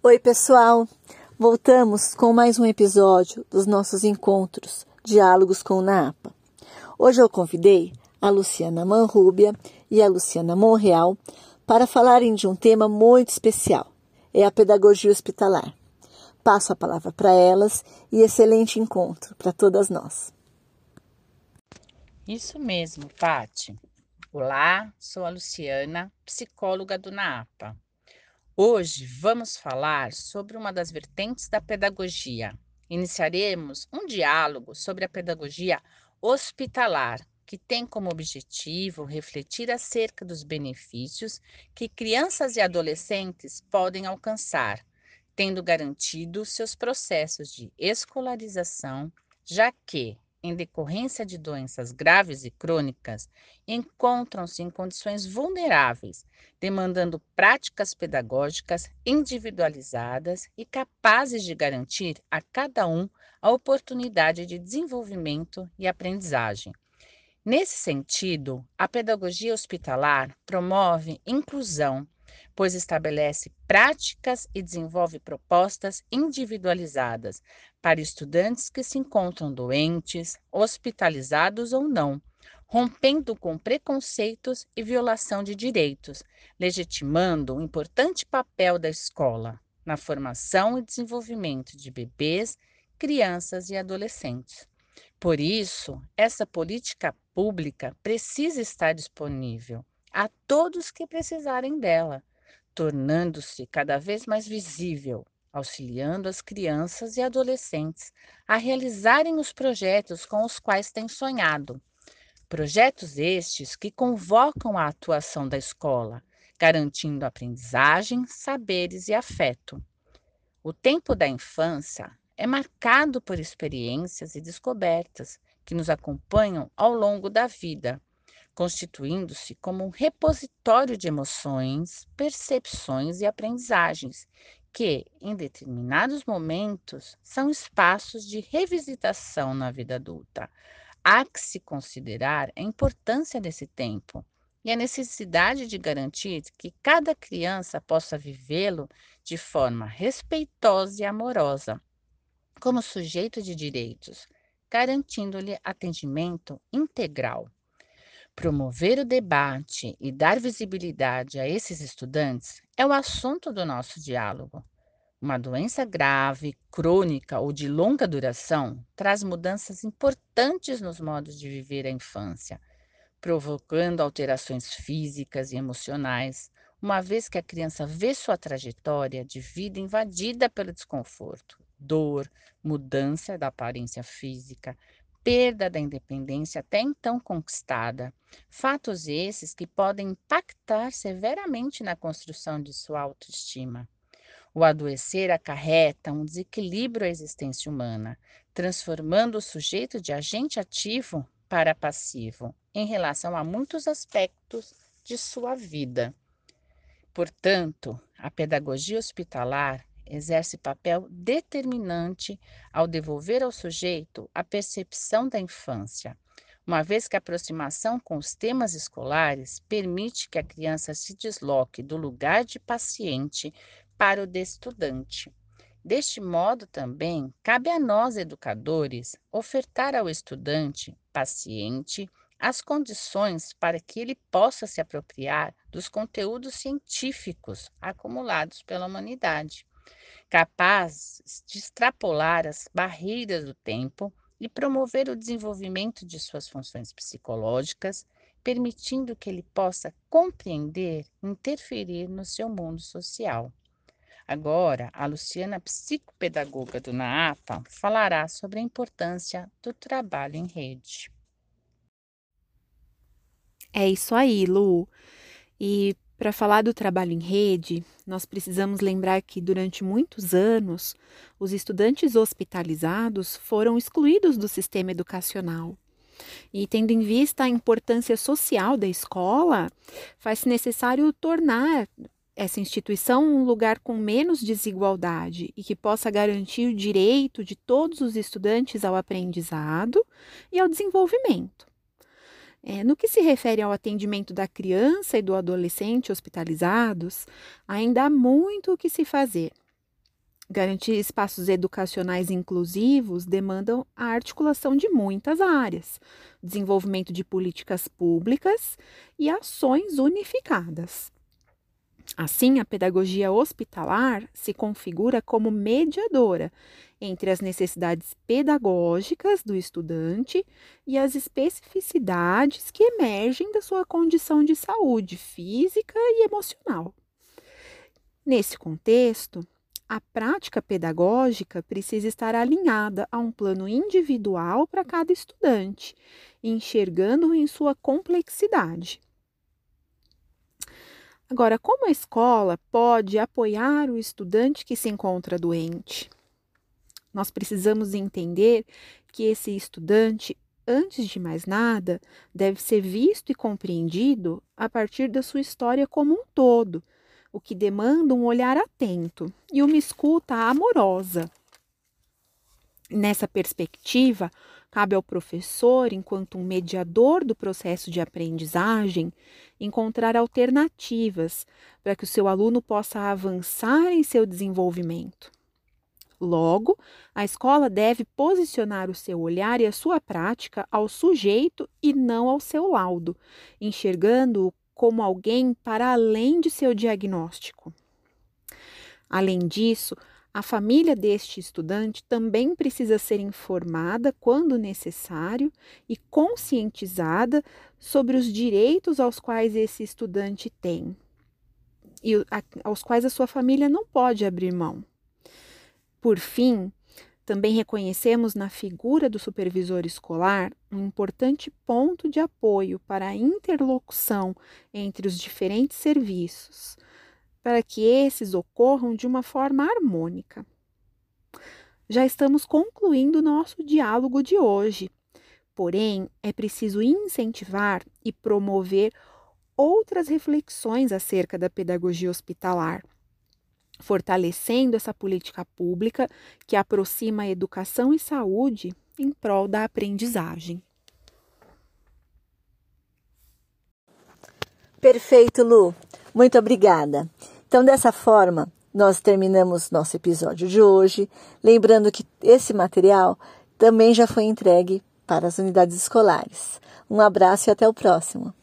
Oi, pessoal! Voltamos com mais um episódio dos nossos encontros, Diálogos com o NAPA. Hoje eu convidei a Luciana Manrúbia e a Luciana Monreal para falarem de um tema muito especial: é a pedagogia hospitalar. Passo a palavra para elas e excelente encontro para todas nós. Isso mesmo, Pati. Olá, sou a Luciana, psicóloga do NAPA. Hoje vamos falar sobre uma das vertentes da pedagogia. Iniciaremos um diálogo sobre a pedagogia hospitalar, que tem como objetivo refletir acerca dos benefícios que crianças e adolescentes podem alcançar, tendo garantido seus processos de escolarização, já que em decorrência de doenças graves e crônicas, encontram-se em condições vulneráveis, demandando práticas pedagógicas individualizadas e capazes de garantir a cada um a oportunidade de desenvolvimento e aprendizagem. Nesse sentido, a pedagogia hospitalar promove inclusão, pois estabelece práticas e desenvolve propostas individualizadas para estudantes que se encontram doentes, hospitalizados ou não, rompendo com preconceitos e violação de direitos, legitimando o importante papel da escola na formação e desenvolvimento de bebês, crianças e adolescentes. Por isso, essa política pública precisa estar disponível a todos que precisarem dela, tornando-se cada vez mais visível, auxiliando as crianças e adolescentes a realizarem os projetos com os quais têm sonhado. Projetos estes que convocam a atuação da escola, garantindo aprendizagem, saberes e afeto. O tempo da infância é marcado por experiências e descobertas que nos acompanham ao longo da vida, constituindo-se como um repositório de emoções, percepções e aprendizagens, que, em determinados momentos, são espaços de revisitação na vida adulta. Há que se considerar a importância desse tempo e a necessidade de garantir que cada criança possa vivê-lo de forma respeitosa e amorosa como sujeito de direitos, garantindo-lhe atendimento integral. Promover o debate e dar visibilidade a esses estudantes é o assunto do nosso diálogo. Uma doença grave, crônica ou de longa duração traz mudanças importantes nos modos de viver a infância, provocando alterações físicas e emocionais, uma vez que a criança vê sua trajetória de vida invadida pelo desconforto, dor, mudança da aparência física, perda da independência até então conquistada. Fatos esses que podem impactar severamente na construção de sua autoestima. O adoecer acarreta um desequilíbrio à existência humana, transformando o sujeito de agente ativo para passivo em relação a muitos aspectos de sua vida. Portanto, a pedagogia hospitalar exerce papel determinante ao devolver ao sujeito a percepção da infância, uma vez que a aproximação com os temas escolares permite que a criança se desloque do lugar de paciente para o de estudante. Deste modo, também, cabe a nós, educadores, ofertar ao estudante, paciente, as condições para que ele possa se apropriar dos conteúdos científicos acumulados pela humanidade capaz de extrapolar as barreiras do tempo e promover o desenvolvimento de suas funções psicológicas, permitindo que ele possa compreender e interferir no seu mundo social. Agora, a Luciana, psicopedagoga do NAAPA, falará sobre a importância do trabalho em rede. É isso aí, Lu. E para falar do trabalho em rede, nós precisamos lembrar que durante muitos anos os estudantes hospitalizados foram excluídos do sistema educacional. E tendo em vista a importância social da escola, faz-se necessário tornar essa instituição um lugar com menos desigualdade e que possa garantir o direito de todos os estudantes ao aprendizado e ao desenvolvimento. É, no que se refere ao atendimento da criança e do adolescente hospitalizados, ainda há muito o que se fazer. Garantir espaços educacionais inclusivos demandam a articulação de muitas áreas, desenvolvimento de políticas públicas e ações unificadas. Assim, a pedagogia hospitalar se configura como mediadora entre as necessidades pedagógicas do estudante e as especificidades que emergem da sua condição de saúde física e emocional. Nesse contexto, a prática pedagógica precisa estar alinhada a um plano individual para cada estudante, enxergando-o em sua complexidade. Agora, como a escola pode apoiar o estudante que se encontra doente? Nós precisamos entender que esse estudante, antes de mais nada, deve ser visto e compreendido a partir da sua história como um todo o que demanda um olhar atento e uma escuta amorosa. Nessa perspectiva, cabe ao professor, enquanto um mediador do processo de aprendizagem, encontrar alternativas para que o seu aluno possa avançar em seu desenvolvimento. Logo, a escola deve posicionar o seu olhar e a sua prática ao sujeito e não ao seu laudo, enxergando-o como alguém para além de seu diagnóstico. Além disso, a família deste estudante também precisa ser informada quando necessário e conscientizada sobre os direitos aos quais esse estudante tem e aos quais a sua família não pode abrir mão. Por fim, também reconhecemos na figura do supervisor escolar um importante ponto de apoio para a interlocução entre os diferentes serviços, para que esses ocorram de uma forma harmônica. Já estamos concluindo nosso diálogo de hoje, porém é preciso incentivar e promover outras reflexões acerca da pedagogia hospitalar fortalecendo essa política pública que aproxima a educação e saúde em prol da aprendizagem. Perfeito, Lu. Muito obrigada. Então, dessa forma, nós terminamos nosso episódio de hoje, lembrando que esse material também já foi entregue para as unidades escolares. Um abraço e até o próximo.